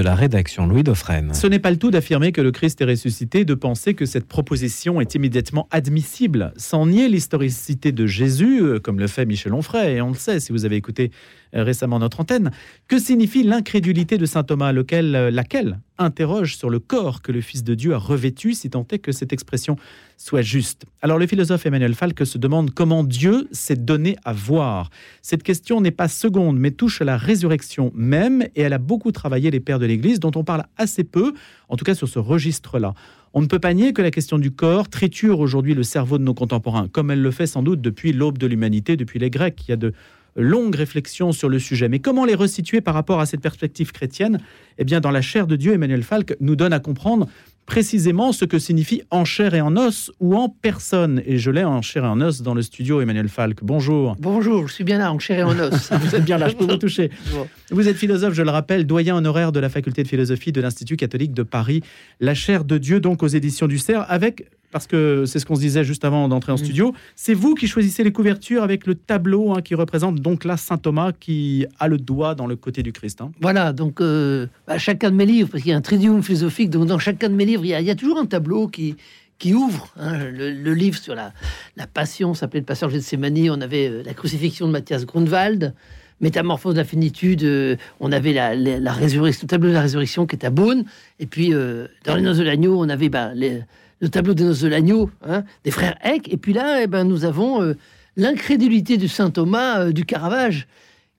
de la rédaction Louis Dauphren. Ce n'est pas le tout d'affirmer que le Christ est ressuscité, de penser que cette proposition est immédiatement admissible, sans nier l'historicité de Jésus, euh, comme le fait Michel Onfray, et on le sait si vous avez écouté récemment notre antenne. Que signifie l'incrédulité de saint Thomas, lequel, euh, laquelle interroge sur le corps que le Fils de Dieu a revêtu, si tant est que cette expression soit juste? Alors le philosophe Emmanuel Falk se demande comment Dieu s'est donné à voir. Cette question n'est pas seconde, mais touche à la résurrection même, et elle a beaucoup travaillé les pères de l'Église, dont on parle assez peu, en tout cas sur ce registre-là. On ne peut pas nier que la question du corps triture aujourd'hui le cerveau de nos contemporains, comme elle le fait sans doute depuis l'aube de l'humanité, depuis les Grecs. Il y a de longues réflexions sur le sujet. Mais comment les resituer par rapport à cette perspective chrétienne? Eh bien, dans la chair de Dieu, Emmanuel Falk nous donne à comprendre précisément ce que signifie en chair et en os ou en personne. Et je l'ai en chair et en os dans le studio, Emmanuel Falk. Bonjour. Bonjour, je suis bien là, en chair et en os. vous êtes bien là, je peux vous toucher. Vous êtes philosophe, je le rappelle, doyen honoraire de la faculté de philosophie de l'Institut catholique de Paris. La chair de Dieu, donc aux éditions du Cerf, avec parce que c'est ce qu'on se disait juste avant d'entrer en mm. studio, c'est vous qui choisissez les couvertures avec le tableau hein, qui représente donc là Saint Thomas qui a le doigt dans le côté du Christ. Hein. Voilà, donc euh, bah, chacun de mes livres, parce qu'il y a un tridium philosophique, donc dans chacun de mes livres, il y a, toujours un tableau qui, qui ouvre. Hein, le, livre sur la, la passion s'appelait Le passage de Sémanie, on avait euh, la crucifixion de Matthias Grunwald. Métamorphose de la finitude, euh, on avait la, la, résurrection, le tableau de la résurrection qui est à Beaune, et puis dans les noces de l'agneau, on avait bah, les, le tableau des noces de l'agneau, hein, des frères Eck. Et puis là, eh ben, nous avons euh, l'incrédulité de saint Thomas euh, du Caravage,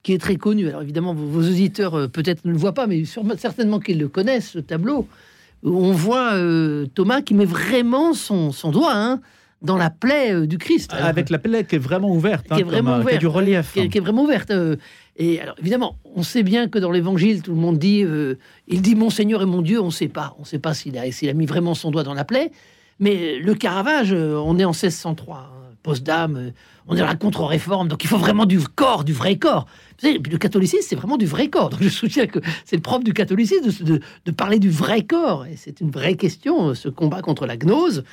qui est très connu. Alors évidemment, vos, auditeurs euh, peut-être ne le voient pas, mais certainement qu'ils le connaissent, ce tableau. On voit Thomas qui met vraiment son, doigt hein, dans la plaie du Christ. Avec la plaie qui est vraiment ouverte, qui est hein, vraiment ouverte, du relief. Qui est, vraiment ouverte. Et alors, évidemment, on sait bien que dans l'Évangile, tout le monde dit, il dit mon Seigneur et mon Dieu, on ne sait pas. On ne sait pas s'il a, s'il a mis vraiment son doigt dans la plaie. Mais le Caravage, euh, on est en 1603, hein, post-dame, euh, on est dans la contre-réforme, donc il faut vraiment du corps, du vrai corps. le catholicisme, c'est vraiment du vrai corps. Donc je soutiens que c'est le propre du catholicisme de, parler du vrai corps. Et c'est une vraie question, euh, ce combat contre la gnose.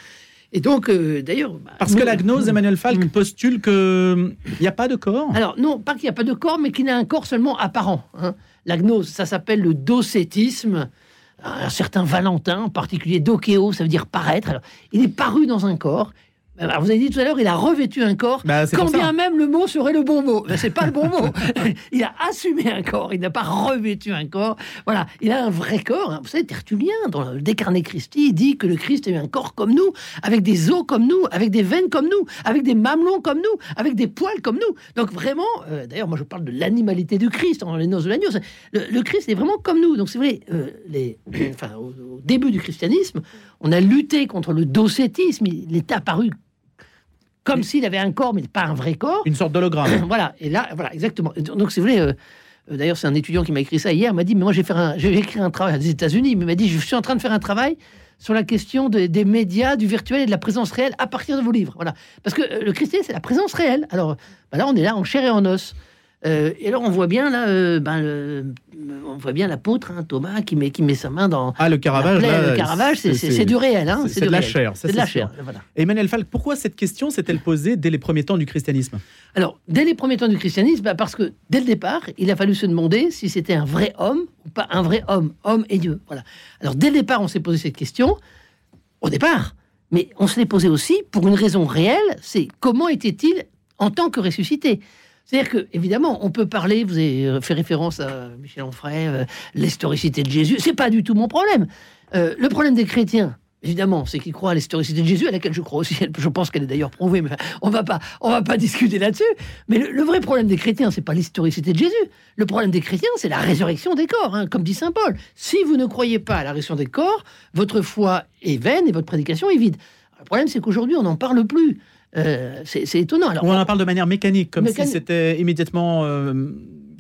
Et donc, d'ailleurs. Bah, Parce que la gnose, Emmanuel Falk mm. postule qu'il n'y a pas de corps Alors, non, pas qu'il n'y a pas de corps, mais qu'il a un corps seulement apparent. Hein. La gnose, ça s'appelle le docétisme un certain Valentin, en particulier Dokeo, ça veut dire paraître. Alors, il est paru dans un corps, vous avez dit tout à l'heure, il a revêtu un corps, bah, quand bien même le mot serait le bon mot. Ben, c'est pas le bon mot. il a assumé un corps, il n'a pas revêtu un corps. Voilà, il a un vrai corps. Hein. Vous savez, Tertullien, dans le Décarné Christi, dit que le Christ a eu un corps comme nous, avec des os comme nous, avec des veines comme nous, avec des mamelons comme nous, avec des poils comme nous. Donc vraiment, euh, d'ailleurs, moi je parle de l'animalité du Christ dans les noces de l'agneau. Le, Christ est vraiment comme nous. Donc c'est vrai, euh, les, enfin, au, au, début du christianisme, on a lutté contre le docétisme. Il est apparu comme s'il avait un corps, mais pas un vrai corps. Une sorte d'hologramme. voilà, et là, voilà, exactement. Donc, c'est vrai. Euh, euh, d'ailleurs, c'est un étudiant qui m'a écrit ça hier. M'a dit, mais moi, j'ai écrit un travail des États-Unis. Mais il m'a dit, je suis en train de faire un travail sur la question des médias, du virtuel et de la présence réelle à partir de vos livres. Voilà, parce que euh, le christianisme, c'est la présence réelle. Alors, bah là, on est là en chair et en os. Euh, et alors on voit bien là, euh, ben, on voit bien l'apôtre hein, Thomas qui met qui met sa main dans ah le Caravage. le Caravage, c'est du réel, hein, c'est de, la chair, c'est de la chair. Emmanuel Falk, pourquoi cette question s'est-elle posée dès les premiers temps du christianisme? Alors dès les premiers temps du christianisme, ben, parce que dès le départ, il a fallu se demander si c'était un vrai homme ou pas un vrai homme, homme et Dieu. Voilà. Alors dès le départ, on s'est posé cette question. Au départ, mais on se l'est posé aussi pour une raison réelle, c'est comment était-il en tant que ressuscité? C'est-à-dire que, évidemment, on peut parler, vous avez euh, fait référence à Michel Onfray, euh, l'historicité de Jésus, c'est pas du tout mon problème. Euh, le problème des chrétiens, évidemment, c'est qu'ils croient à l'historicité de Jésus, à laquelle je crois aussi. Je pense qu'elle est d'ailleurs prouvée, mais on va pas, on va pas discuter là-dessus. Mais le, vrai problème des chrétiens, c'est pas l'historicité de Jésus. Le problème des chrétiens, c'est la résurrection des corps, hein, comme dit saint Paul. Si vous ne croyez pas à la résurrection des corps, votre foi est vaine et votre prédication est vide. Le problème, c'est qu'aujourd'hui, on n'en parle plus. Euh, c'est étonnant. Alors, on en parle de manière mécanique, comme si c'était immédiatement euh,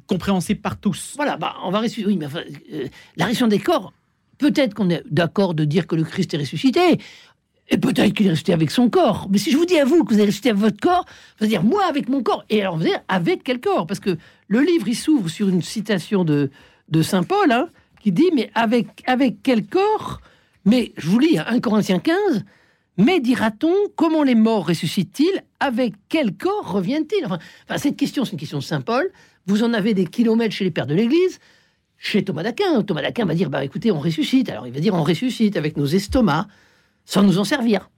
compréhensible par tous. Voilà, bah, on va ressusciter. Oui, mais euh, la résurrection des corps, peut-être qu'on est d'accord de dire que le Christ est ressuscité. Et peut-être qu'il est ressuscité avec son corps. Mais si je vous dis à vous que vous allez ressusciter avec votre corps, vous allez dire moi avec mon corps. Et alors vous allez dire avec quel corps? Parce que le livre, il s'ouvre sur une citation de, de Saint Paul, hein, qui dit Mais avec, avec quel corps? Mais je vous lis 1 Corinthiens 15 mais dira-t-on, comment les morts ressuscitent-ils? Avec quel corps reviennent-ils? Enfin, cette question, c'est une question de Saint Paul. Vous en avez des kilomètres chez les pères de l'Église. chez Thomas d'Aquin. Thomas d'Aquin va dire, bah écoutez, on ressuscite. Alors il va dire, on ressuscite avec nos estomacs, sans nous en servir.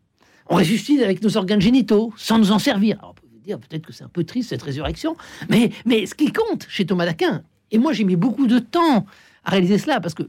On ressuscite avec nos organes génitaux, sans nous en servir. Alors, peut dire peut-être que c'est un peu triste cette résurrection, mais, mais ce qui compte chez Thomas d'Aquin, et moi j'ai mis beaucoup de temps à réaliser cela, parce que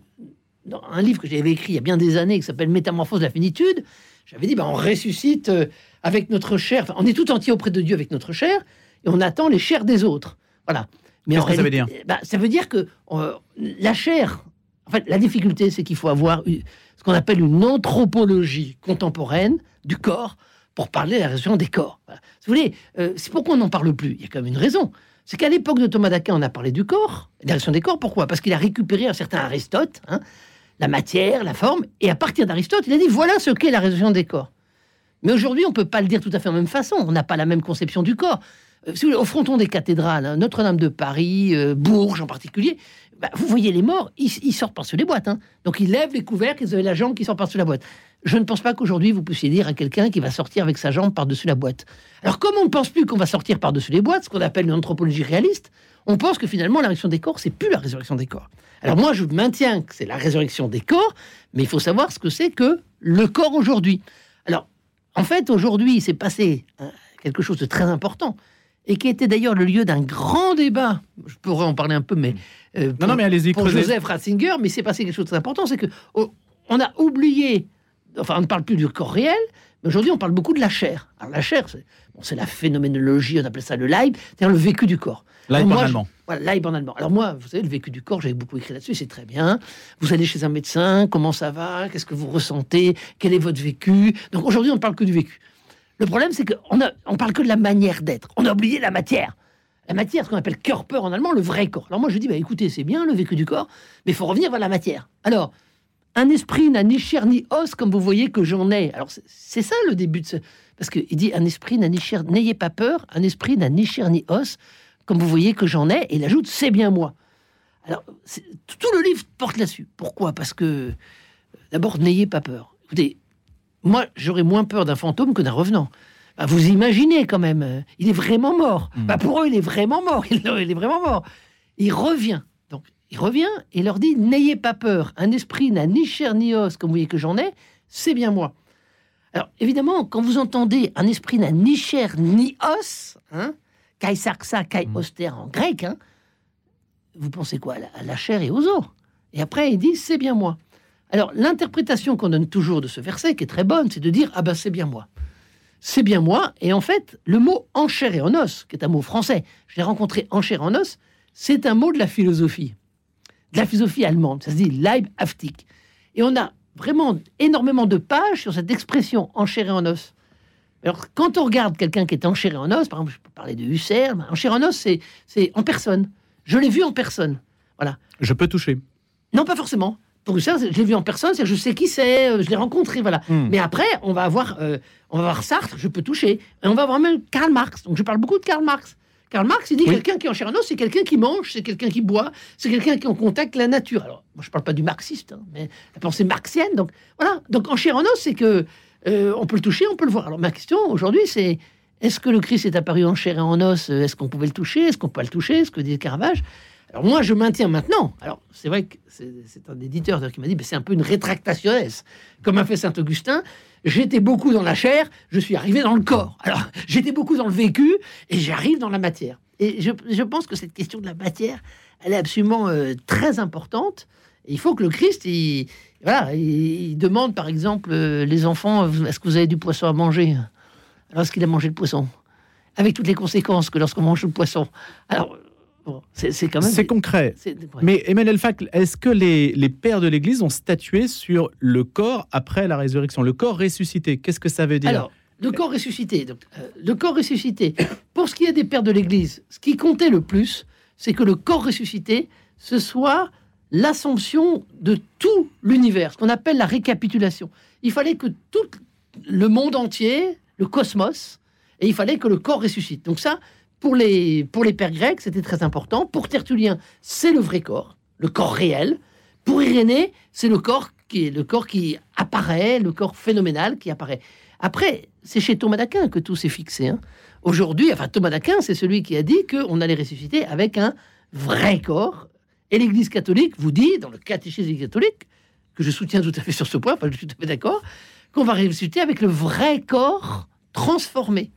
dans un livre que j'avais écrit il y a bien des années, qui s'appelle Métamorphose de la finitude, j'avais dit, bah, on ressuscite euh, avec notre chair, enfin, on est tout entier auprès de Dieu avec notre chair, et on attend les chairs des autres. Voilà. Mais Qu'est-ce que ça veut dire? bah, Ça veut dire que euh, la chair, en fait, la difficulté, c'est qu'il faut avoir ce qu'on appelle une anthropologie contemporaine du corps pour parler de la résurrection des corps. vous voulez, euh, c'est pourquoi on n'en parle plus. Il y a quand même une raison. C'est qu'à l'époque de Thomas d'Aquin, on a parlé du corps, de la résurrection des corps. Pourquoi? Parce qu'il a récupéré un certain Aristote, hein, la matière, la forme, et à partir d'Aristote, il a dit voilà ce qu'est la résurrection des corps. Mais aujourd'hui, on ne peut pas le dire tout à fait en même façon. On n'a pas la même conception du corps. Euh, au fronton des cathédrales, hein, Notre-Dame de Paris, euh, Bourges en particulier, bah, vous voyez les morts, ils, sortent par-dessus les boîtes. Hein. Donc ils lèvent les couvercles, ils ont la jambe qui sort par-dessus la boîte. Je ne pense pas qu'aujourd'hui vous puissiez dire à quelqu'un qui va sortir avec sa jambe par-dessus la boîte. Alors comme on ne pense plus qu'on va sortir par-dessus les boîtes, ce qu'on appelle une anthropologie réaliste, on pense que finalement la résurrection des corps, c'est plus la résurrection des corps. Alors moi je maintiens que c'est la résurrection des corps, mais il faut savoir ce que c'est que le corps aujourd'hui. Alors en fait aujourd'hui il s'est passé hein, quelque chose de très important et qui était d'ailleurs le lieu d'un grand débat. Je pourrais en parler un peu, mais euh, non, non, mais allez-y. Pour Joseph Ratzinger, mais c'est passé quelque chose de très important, c'est que oh, on a oublié. Enfin, on ne parle plus du corps réel, mais aujourd'hui, on parle beaucoup de la chair. Alors la chair, c'est bon, la phénoménologie, on appelle ça le Leib, c'est-à-dire le vécu du corps. Leib en allemand. voilà, Leib en allemand. Alors moi, vous savez, le vécu du corps, j'avais beaucoup écrit là-dessus, c'est très bien. Vous allez chez un médecin, comment ça va, qu'est-ce que vous ressentez, quel est votre vécu. Donc aujourd'hui, on ne parle que du vécu. Le problème, c'est qu'on ne on parle que de la manière d'être. On a oublié la matière. La matière, ce qu'on appelle Körper en allemand, le vrai corps. Alors moi, je dis, bah, écoutez, c'est bien le vécu du corps, mais il faut revenir vers la matière. Alors, un esprit n'a ni chair ni os, comme vous voyez que j'en ai. Alors, c'est ça le début de ce... Parce qu'il dit, un esprit n'a ni chair, n'ayez pas peur, un esprit n'a ni chair ni os, comme vous voyez que j'en ai, et il ajoute, c'est bien moi. Alors, tout le livre porte là-dessus. Pourquoi? Parce que, d'abord, n'ayez pas peur. Écoutez, moi, j'aurais moins peur d'un fantôme que d'un revenant. Bah, vous imaginez quand même, euh, il est vraiment mort. Hmm. Bah, pour eux, il est vraiment mort. Il, est vraiment mort. Il revient. Il revient et leur dit N'ayez pas peur. Un esprit n'a ni chair ni os, comme vous voyez que j'en ai, c'est bien moi. Alors, évidemment, quand vous entendez un esprit n'a ni chair ni os, hein, kai sarxa, kai hmm. oster en grec, hein, vous pensez quoi à la, chair et aux os? Et après, il dit C'est bien moi. Alors, l'interprétation qu'on donne toujours de ce verset, qui est très bonne, c'est de dire Ah ben, c'est bien moi. C'est bien moi. Et en fait, le mot en chair et en os, qui est un mot français, je l'ai rencontré en chair et en os, c'est un mot de la philosophie, de la philosophie allemande. Ça se dit Leibhaftig. Et on a vraiment énormément de pages sur cette expression en chair et en os. Alors, quand on regarde quelqu'un qui est en chair et en os, par exemple, je peux parler de Husserl, en chair et en os, c'est en personne. Je l'ai vu en personne. Voilà. Je peux toucher. Non, pas forcément pour ça, je l'ai vu en personne, je sais qui c'est, euh, je l'ai rencontré, voilà. Hmm. Mais après, on va avoir, euh, on va avoir Sartre, je peux toucher, et on va avoir même Karl Marx. Donc je parle beaucoup de Karl Marx. Karl Marx, il dit quelqu'un qui est en chair c'est quelqu'un qui mange, c'est quelqu'un qui boit, c'est quelqu'un qui est en contact avec la nature. Alors, moi, je parle pas du marxiste, hein, mais la pensée marxienne. Donc voilà. Donc en chair en os, c'est que euh, on peut le toucher, on peut le voir. Alors ma question aujourd'hui, c'est est-ce que le Christ est apparu en chair et en os? Est-ce qu'on pouvait le toucher? Est-ce qu'on peut le toucher? Ce que dit Caravage. Alors moi, je maintiens maintenant. Alors c'est vrai que c'est un éditeur qui m'a dit, c'est un peu une rétractation, comme a fait saint Augustin. J'étais beaucoup dans la chair, je suis arrivé dans le corps. Alors j'étais beaucoup dans le vécu et j'arrive dans la matière. Et je, pense que cette question de la matière, elle est absolument euh, très importante. il faut que le Christ, il, voilà, il, demande par exemple euh, les enfants, est-ce que vous avez du poisson à manger? Alors est-ce qu'il a mangé le poisson? Avec toutes les conséquences que lorsqu'on mange le poisson. Alors c'est quand même. C'est concret. Mais Emmanuel Fac, est-ce que les, les, pères de l'Église ont statué sur le corps après la résurrection, le corps ressuscité? Qu'est-ce que ça veut dire? Alors, le corps ressuscité. Donc, euh, le corps ressuscité. Pour ce qui est des pères de l'Église, ce qui comptait le plus, c'est que le corps ressuscité, ce soit l'assomption de tout l'univers, ce qu'on appelle la récapitulation. Il fallait que tout le monde entier, le cosmos, et il fallait que le corps ressuscite. Donc ça, pour les, pour les pères grecs, c'était très important. Pour Tertullien, c'est le vrai corps, le corps réel. Pour Irénée, c'est le corps qui est le corps qui apparaît, le corps phénoménal qui apparaît. Après, c'est chez Thomas d'Aquin que tout s'est fixé. Hein. Aujourd'hui, enfin Thomas d'Aquin, c'est celui qui a dit qu'on allait ressusciter avec un vrai corps. Et l'Église catholique vous dit, dans le catéchisme catholique, que je soutiens tout à fait sur ce point, enfin, je suis tout à fait d'accord, qu'on va ressusciter avec le vrai corps transformé.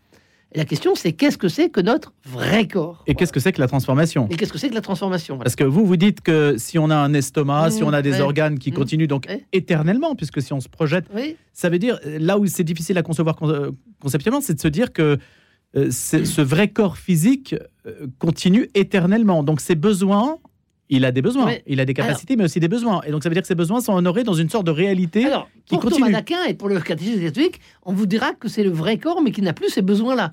La question, c'est qu'est-ce que c'est que notre vrai corps? Et qu'est-ce que c'est que la transformation? Et qu'est-ce que c'est que la transformation? Parce que vous, vous dites que si on a un estomac, si Mmh, on a des ouais. organes qui Mmh, continuent donc ouais. éternellement, puisque si on se projette, Oui, ça veut dire, là où c'est difficile à concevoir con- conceptuellement, c'est de se dire que euh, ce vrai corps physique euh, continue éternellement. Donc ses besoins, il a des besoins, il a des capacités, mais aussi des besoins. Et donc ça veut dire que ces besoins sont honorés dans une sorte de réalité. Alors, qui pour continue. Thomas d'Aquin et pour le catéchisme catholique, on vous dira que c'est le vrai corps, mais qui n'a plus ces besoins-là.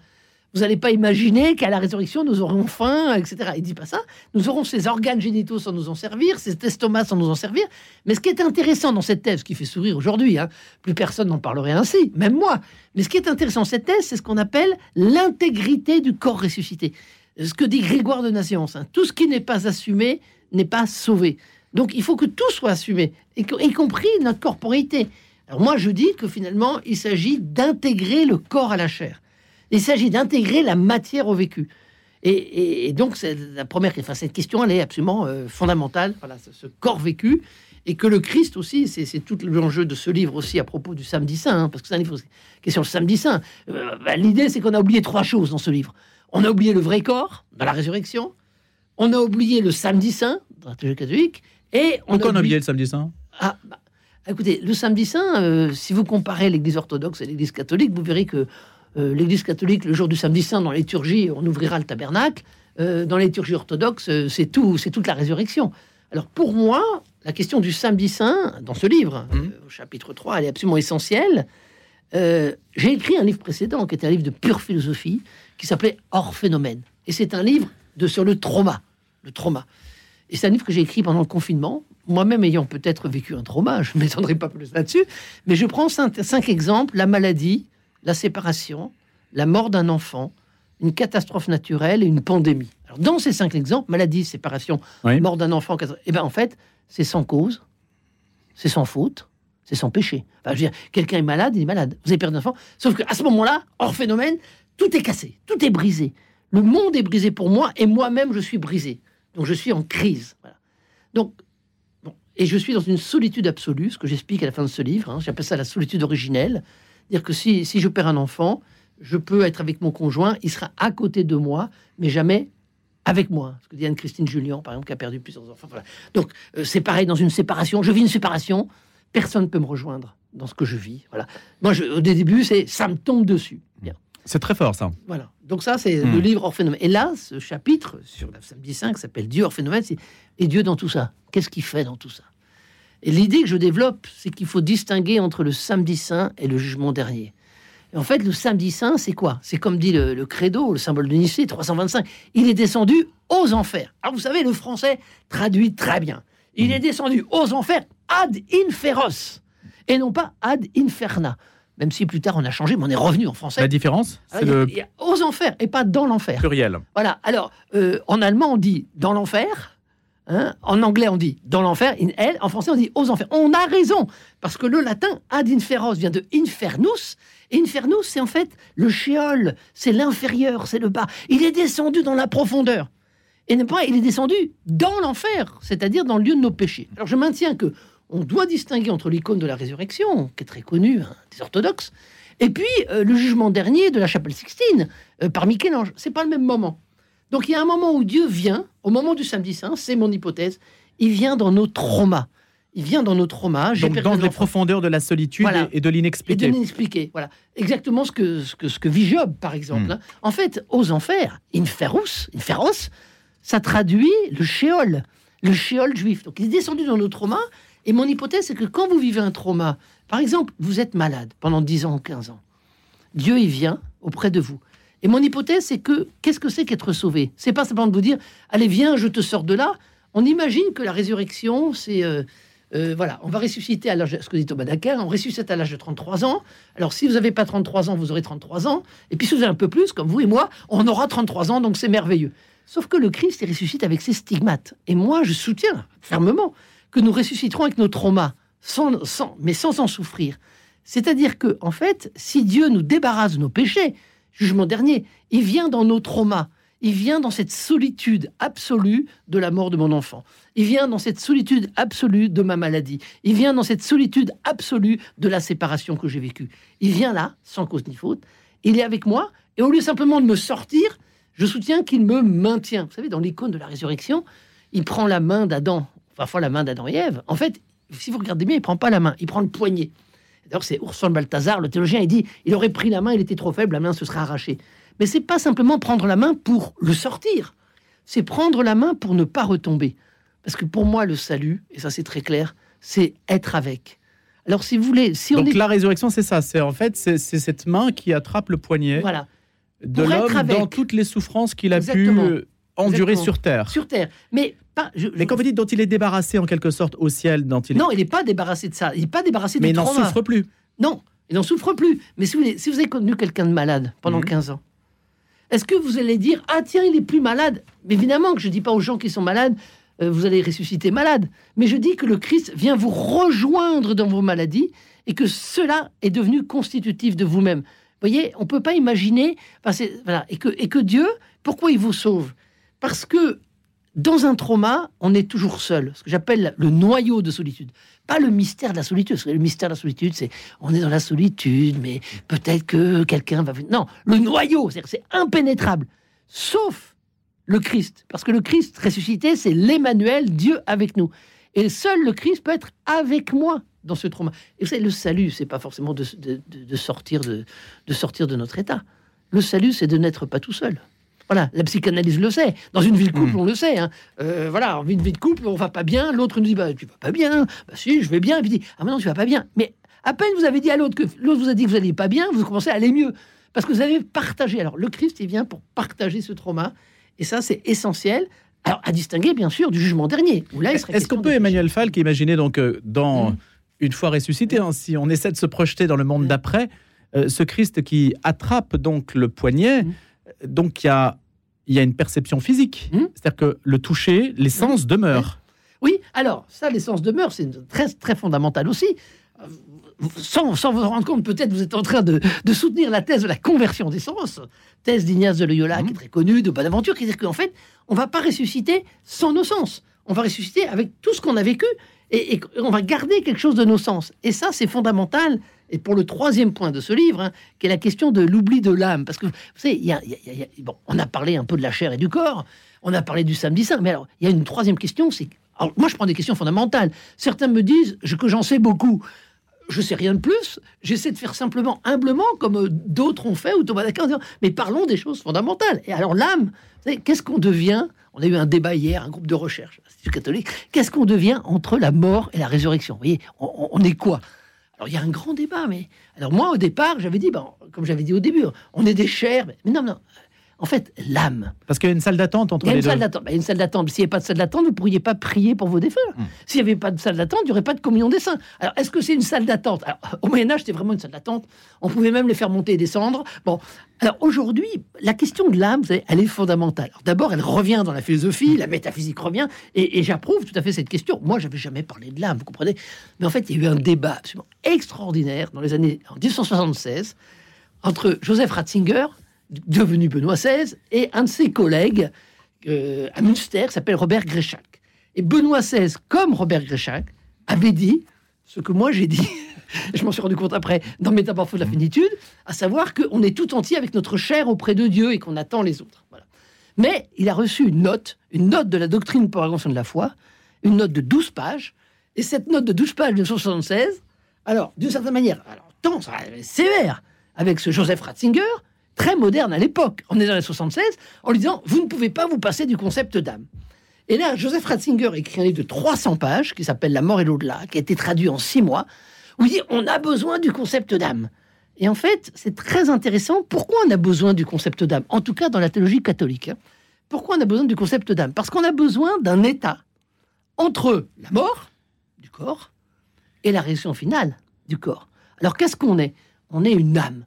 Vous n'allez pas imaginer qu'à la résurrection, nous aurons faim, etc. Il dit pas ça. Nous aurons ces organes génitaux sans nous en servir, ces estomacs sans nous en servir. Mais ce qui est intéressant dans cette thèse, ce qui fait sourire aujourd'hui, hein, plus personne n'en parlerait ainsi, même moi. Mais ce qui est intéressant dans cette thèse, c'est ce qu'on appelle l'intégrité du corps ressuscité. Ce que dit Grégoire de Naziance. hein. Tout ce qui n'est pas assumé n'est pas sauvé. Donc il faut que tout soit assumé, y y compris notre corporité. Alors moi je dis que finalement il s'agit d'intégrer le corps à la chair. Il s'agit d'intégrer la matière au vécu. Et, donc c'est la première, enfin cette question elle est absolument euh, fondamentale. Ce, corps vécu et que le Christ aussi, c'est c'est tout l'enjeu de ce livre aussi à propos du samedi saint, hein, parce que c'est un livre qui est sur le samedi saint. Euh, bah, L'idée c'est qu'on a oublié trois choses dans ce livre. On a oublié le vrai corps dans la résurrection. On a oublié le samedi saint dans la théologie catholique. Et on Pourquoi on a oublié- oublié le samedi saint? Ah, bah, écoutez, le samedi saint, euh, si vous comparez l'Église orthodoxe et l'Église catholique, vous verrez que euh, l'Église catholique, le jour du samedi saint, dans la liturgie, on ouvrira le tabernacle. Euh, dans la liturgie orthodoxe, euh, c'est tout, c'est toute la résurrection. Alors pour moi, la question du samedi saint, dans ce livre, au chapitre 3, elle est absolument essentielle. J'ai écrit un livre précédent qui était un livre de pure philosophie qui s'appelait Hors phénomène. Et c'est un livre de, sur le trauma. Le trauma. Et c'est un livre que j'ai écrit pendant le confinement, moi-même ayant peut-être vécu un trauma, je ne m'étendrai pas plus là-dessus, mais je prends cinq, cinq exemples, la maladie, la séparation, la mort d'un enfant, une catastrophe naturelle et une pandémie. Alors dans ces cinq exemples, maladie, séparation, Oui. mort d'un enfant, eh ben en fait, c'est sans cause, c'est sans faute, c'est sans péché. Enfin, je veux dire, quelqu'un est malade, il est malade. Vous avez perdu un enfant, sauf qu'à ce moment-là, hors phénomène, tout est cassé, tout est brisé. Le monde est brisé pour moi et moi-même je suis brisé. Donc je suis en crise. Donc, et je suis dans une solitude absolue, ce que j'explique à la fin de ce livre. hein. J'appelle ça la solitude originelle. Dire que si, si je perds un enfant, je peux être avec mon conjoint, il sera à côté de moi, mais jamais avec moi. Ce que dit Anne-Christine Julien, par exemple, qui a perdu plusieurs enfants. Donc, euh, c'est pareil dans une séparation. Je vis une séparation, personne ne peut me rejoindre dans ce que je vis. Voilà. Moi, je, au début, c'est ça me tombe dessus. Bien. C'est très fort ça. Voilà. Donc ça, c'est Hmm. le livre hors phénomène. Et là, ce chapitre sur la samedi 5 s'appelle Dieu hors phénomène. C'est et Dieu dans tout ça. Qu'est-ce qu'il fait dans tout ça? Et l'idée que je développe, c'est qu'il faut distinguer entre le samedi saint et le jugement dernier. Et en fait, le samedi saint, c'est quoi? C'est comme dit le, le credo, le symbole de Nicée, 325. Il est descendu aux enfers. Alors vous savez, le français traduit très bien. Il est descendu aux enfers ad inferos et non pas ad inferna. Même si plus tard on a changé, mais on est revenu en français. La différence, c'est il y a- le il y a aux enfers et pas dans l'enfer. pluriel. Voilà. Alors, euh, en allemand, on dit dans l'enfer. hein. En anglais, on dit dans l'enfer, in hell. En français, on dit aux enfers. On a raison, parce que le latin ad inferos vient de infernus. Et infernus, c'est en fait le shéol, c'est l'inférieur, c'est le bas. Il est descendu dans la profondeur. Et ne pas, il est descendu dans l'enfer, c'est-à-dire dans le lieu de nos péchés. Alors, je maintiens que on doit distinguer entre l'icône de la résurrection, qui est très connue hein, des orthodoxes, et puis euh, le jugement dernier de la chapelle Sixtine euh, par Michel-Ange. C'est pas le même moment. Donc il y a un moment où Dieu vient, au moment du samedi saint, c'est mon hypothèse, il vient dans nos traumas. Il vient dans nos traumas. Donc dans les profondeurs de la solitude Voilà. et de Et de l'inexpliqué. l'inexpliqué. Voilà. Exactement ce que, ce que, ce que vit Job, par exemple. Hmm. hein. En fait, aux enfers, inferus, inferos, ça traduit le shéol, le shéol juif. Donc il est descendu dans nos traumas. Et mon hypothèse, c'est que quand vous vivez un trauma, par exemple, vous êtes malade pendant 10 ans ou 15 ans, Dieu, il vient auprès de vous. Et mon hypothèse, c'est que qu'est-ce que c'est qu'être sauvé? C'est pas simplement de vous dire, allez, viens, je te sors de là. On imagine que la résurrection, c'est. euh, euh, voilà, on va ressusciter à l'âge, ce que dit Thomas d'Aquin, on ressuscite à l'âge de 33 ans. Alors, si vous n'avez pas 33 ans, vous aurez 33 ans. Et puis, si vous avez un peu plus, comme vous et moi, on aura 33 ans, donc c'est merveilleux. Sauf que le Christ, il ressuscite avec ses stigmates. Et moi, je soutiens fermement que nous ressusciterons avec nos traumas, sans, sans- mais sans en souffrir. C'est-à-dire que, en fait, si Dieu nous débarrasse de nos péchés, jugement dernier, il vient dans nos traumas. il vient dans cette solitude absolue de la mort de mon enfant. Il vient dans cette solitude absolue de ma maladie. Il vient dans cette solitude absolue de la séparation que j'ai vécue. Il vient là, sans cause ni faute. Il est avec moi. Et au lieu simplement de me sortir, je soutiens qu'il me maintient. Vous savez, dans l'icône de la résurrection, il prend la main d'Adam, parfois la main d'Adam et Ève. En fait, si vous regardez bien, il prend pas la main, il prend le poignet. D'ailleurs, c'est Urson Balthazar, le théologien, il dit il aurait pris la main, il était trop faible, la main se serait arrachée. Mais c'est pas simplement prendre la main pour le sortir, c'est prendre la main pour ne pas retomber. Parce que pour moi, le salut, et ça c'est très clair, c'est être avec. Alors si vous voulez, si Donc on est la résurrection, c'est ça. C'est en fait c'est cette main qui attrape le poignet voilà de Pour être l'homme dans toutes les souffrances qu'il a Exactement. pu endurer Exactement. sur terre. sur terre, mais pas. je- Mais quand vous dites dont il est débarrassé en quelque sorte au ciel, dont il est... non, il n'est pas débarrassé de ça. Il n'est pas débarrassé mais du il n'en souffre plus. Non, il n'en souffre plus. Mais si vous, voulez- si vous avez connu quelqu'un de malade pendant Mhm. 15 ans, est-ce que vous allez dire Ah, tiens, il est plus malade? Mais évidemment que je ne dis pas aux gens qui sont malades, euh, vous allez ressusciter malade. Mais je dis que le Christ vient vous rejoindre dans vos maladies et que cela est devenu constitutif de vous-même. Vous voyez, on ne peut pas imaginer. enfin, voilà, et, que, et que Dieu, pourquoi il vous sauve? Parce que dans un trauma, on est toujours seul, ce que j'appelle le noyau de solitude. Pas le mystère de la solitude, le mystère de la solitude, c'est on est dans la solitude, mais peut-être que quelqu'un va venir. Non, le noyau, c'est impénétrable, sauf le Christ, parce que le Christ ressuscité, c'est l'Emmanuel, Dieu avec nous. Et seul le Christ peut être avec moi dans ce trauma. Et vous savez, le salut, c'est pas forcément de, sortir de sortir de notre état. Le salut, c'est de n'être pas tout seul. Voilà, la psychanalyse le sait. Dans une vie de couple, Mm. on le sait. hein. Euh, voilà, en une vie de couple, on va pas bien. L'autre nous dit, bah, tu vas pas bien. Bah, si, je vais bien. Et puis il dit, ah, mais non, tu vas pas bien. Mais à peine vous avez dit à l'autre que l'autre vous a dit que vous n'alliez pas bien, vous commencez à aller mieux. Parce que vous avez partagé. Alors, le Christ, il vient pour partager ce trauma. Et ça, c'est essentiel. Alors, à distinguer, bien sûr, du jugement dernier. Est-ce qu'on peut, Emmanuel Falk, imaginer donc euh, dans Mhm. une fois ressuscité, hein, si on essaie de se projeter dans le monde Mhm. d'après, euh, ce Christ qui attrape donc le poignet. Donc il y a, y a une perception physique, Mhm. c'est-à-dire que le toucher, les sens demeurent. Oui, alors, ça, l'essence demeure, c'est très, très fondamental aussi. Sans, sans vous rendre compte, peut-être vous êtes en train de, de soutenir la thèse de la conversion des sens, thèse d'Ignace de Loyola, qui est très connue, de Bonaventure, qui dit qu'en fait, on va pas ressusciter sans nos sens. On va ressusciter avec tout ce qu'on a vécu et, et on va garder quelque chose de nos sens. Et ça, c'est fondamental. Et pour le troisième point de ce livre, hein, qui est la question de l'oubli de l'âme. Parce que, vous savez, bon, on a parlé un peu de la chair et du corps, on a parlé du samedi saint, mais alors, il y a une troisième question, c'est... Alors, moi, je prends des questions fondamentales. Certains me disent que j'en sais beaucoup. Je sais rien de plus. J'essaie de faire simplement, humblement, comme euh, d'autres ont fait, ou Thomas d'Aquin, mais parlons des choses fondamentales. Et alors, l'âme, qu'est-ce qu'on devient? On a eu un débat hier, un groupe de recherche, l'Institut catholique. Qu'est-ce qu'on devient entre la mort et la résurrection? Vous voyez, on est quoi? Alors il y a un grand débat, mais alors moi au départ j'avais dit, ben, comme j'avais dit au début, on est des mais, mais non, non. En fait, l'âme. Parce qu'il y a une salle d'attente entre Il y a les une deux. salle d'attente. Ben, une salle d'attente. S'il n'y avait pas de salle d'attente, vous ne pourriez pas prier pour vos défunts. Hmm. S'il n'y avait pas de salle d'attente, il n'y aurait pas de communion des saints. Alors, est-ce que c'est une salle d'attente? Alors, Au Moyen-Âge, c'était vraiment une salle d'attente. On pouvait même les faire monter et descendre. Bon. Alors, aujourd'hui, la question de l'âme, elle est fondamentale. Alors, D'abord, elle revient dans la philosophie, la métaphysique revient, et, et j'approuve tout à fait cette question. Moi, j'avais jamais parlé de l'âme, vous comprenez? Mais en fait, il y a eu un débat absolument extraordinaire dans les années en 1976 entre Joseph Ratzinger, devenu Benoît XVI, et un de ses collègues euh, à Münster, s'appelle Robert Gréchac. Et Benoît XVI, comme Robert Gréchac, avait dit ce que moi j'ai dit, je m'en suis rendu compte après, dans Métamorphose de la finitude, à savoir qu'on est tout entier avec notre chair auprès de Dieu et qu'on attend les autres. Voilà. Mais il a reçu une note, une note de la doctrine pour la de la foi, une note de 12 pages, et cette note de 12 pages de 1976, alors, d'une certaine manière, alors, tant sévère avec ce Joseph Ratzinger, très moderne à l'époque, on est dans les 76, en lui disant Vous ne pouvez pas vous passer du concept d'âme. Et là, Joseph Ratzinger écrit un livre de 300 pages qui s'appelle La mort et l'au-delà, qui a été traduit en six mois, où il dit On a besoin du concept d'âme. Et en fait, c'est très intéressant. Pourquoi on a besoin du concept d'âme En tout cas, dans la théologie catholique. hein. Pourquoi on a besoin du concept d'âme? Parce qu'on a besoin d'un état entre la mort du corps et la réaction finale du corps. Alors, qu'est-ce qu'on est? On est une âme.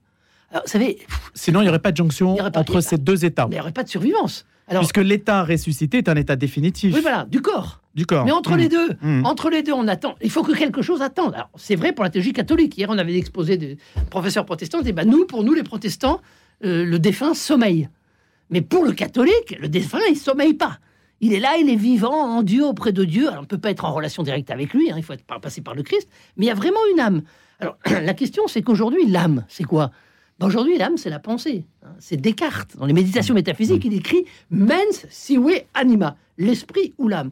Alors, vous savez, Sinon, il n'y aurait pas de jonction Il y aurait pas- il y entre a- ces deux états. mais il n'y aurait pas de survivance. Alors, Puisque l'état ressuscité est un état définitif oui, voilà, du corps. du corps. Mais entre Mmh. les deux, Mmh. entre les deux, on attend. Il faut que quelque chose attende. Alors, c'est vrai pour la théologie catholique. Hier, on avait exposé des professeurs protestants. Ils disaient, bah, nous, pour nous, les protestants, euh, le défunt sommeille. Mais pour le catholique, le défunt, il sommeille pas. Il est là, il est vivant en Dieu, auprès de Dieu. Alors, on ne peut pas être en relation directe avec lui, hein, il faut être passer par le Christ, mais il y a vraiment une âme. Alors, la question, c'est qu'aujourd'hui, l'âme, c'est quoi? ben, Aujourd'hui, l'âme, c'est la pensée. Hein. C'est Descartes. Dans les méditations métaphysiques, il écrit mens sive anima, l'esprit ou l'âme.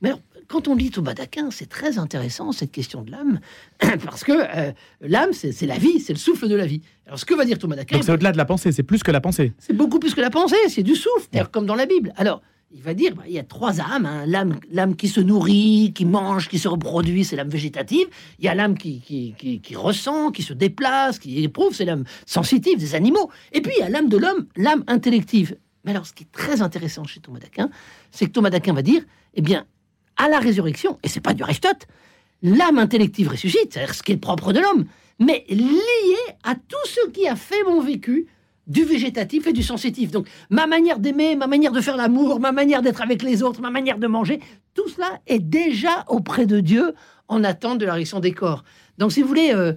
Mais quand on lit Thomas d'Aquin, c'est très intéressant cette question de l'âme, parce que euh, l'âme, c'est la vie, c'est le souffle de la vie. Alors, ce que va dire Thomas d'Aquin Donc, c'est au-delà de la pensée, c'est plus que la pensée. C'est beaucoup plus que la pensée, c'est du souffle, comme dans la Bible. Alors, il va dire, bah, il y a trois âmes. Hein. L'âme, qui se nourrit, qui mange, qui se reproduit, c'est l'âme végétative. Il y a l'âme qui, ressent, qui se déplace, qui éprouve, c'est l'âme sensitive des animaux. Et puis il y a l'âme de l'homme, l'âme intellective. Mais alors, ce qui est très intéressant chez Thomas d'Aquin, c'est que Thomas d'Aquin va dire, eh bien, à la résurrection, et c'est pas du Aristote, l'âme intellective ressuscite, c'est-à-dire ce qui est propre de l'homme, mais lié à tout ce qui a fait mon vécu du végétatif et du sensitif. Donc ma manière d'aimer, ma manière de faire l'amour, ma manière d'être avec les autres, ma manière de manger, tout cela est déjà auprès de Dieu en attente de la réaction des corps. Donc si vous voulez, euh,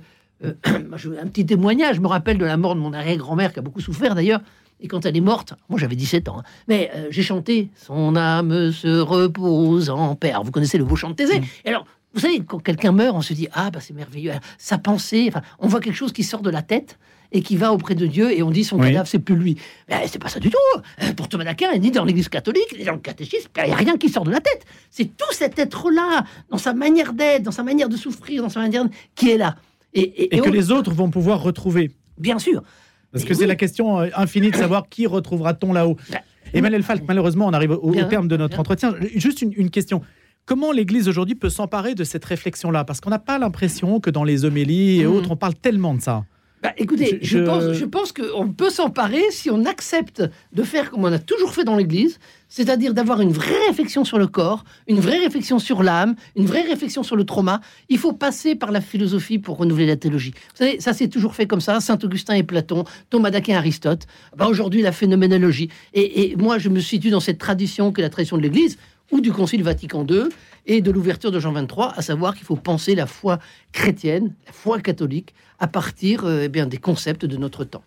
euh, un petit témoignage, je me rappelle de la mort de mon arrière-grand-mère qui a beaucoup souffert d'ailleurs. Et quand elle est morte, moi j'avais 17 ans, hein, mais euh, j'ai chanté Son âme se repose en paix. vous connaissez le beau chant de Thésée. Mm. Et alors, vous savez, quand quelqu'un meurt, on se dit Ah, bah, c'est merveilleux. Sa pensée, enfin, on voit quelque chose qui sort de la tête et qui va auprès de Dieu et on dit son cadavre, c'est plus lui. Mais c'est pas ça du tout. Euh, pour Thomas d'Aquin, ni dans l'Église catholique, ni dans le catéchisme, il n'y a rien qui sort de la tête. C'est tout cet être-là, dans sa manière d'être, dans sa manière de souffrir, dans sa manière qui est là. Et, que les autres vont pouvoir retrouver. Bien sûr. Parce que c'est la question euh, infinie de savoir qui retrouvera-t-on là-haut. Ben, Emmanuel Falk, malheureusement, on arrive au, terme de notre entretien. Juste une, question. Comment l'Église aujourd'hui peut s'emparer de cette réflexion-là? Parce qu'on n'a pas l'impression que dans les homélies et hmm. autres, on parle tellement de ça. Bah, écoutez, je, pense, je pense qu'on peut s'emparer si on accepte de faire comme on a toujours fait dans l'Église, c'est-à-dire d'avoir une vraie réflexion sur le corps, une vraie réflexion sur l'âme, une vraie réflexion sur le trauma. Il faut passer par la philosophie pour renouveler la théologie. Vous savez, ça s'est toujours fait comme ça, Saint-Augustin et Platon, Thomas d'Aquin et Aristote. Bah, Aujourd'hui, la phénoménologie. Et, et moi, je me situe dans cette tradition que la tradition de l'Église, ou du Concile Vatican II, et de l'ouverture de Jean 23, à savoir qu'il faut penser la foi chrétienne, la foi catholique, à partir euh, eh bien, des concepts de notre temps.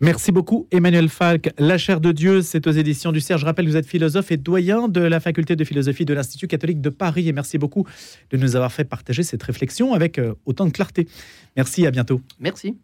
Merci beaucoup Emmanuel Falk. La chair de Dieu, c'est aux éditions du Cerf. Je rappelle que vous êtes philosophe et doyen de la faculté de philosophie de l'Institut catholique de Paris. Et merci beaucoup de nous avoir fait partager cette réflexion avec euh, autant de clarté. Merci, à bientôt. Merci.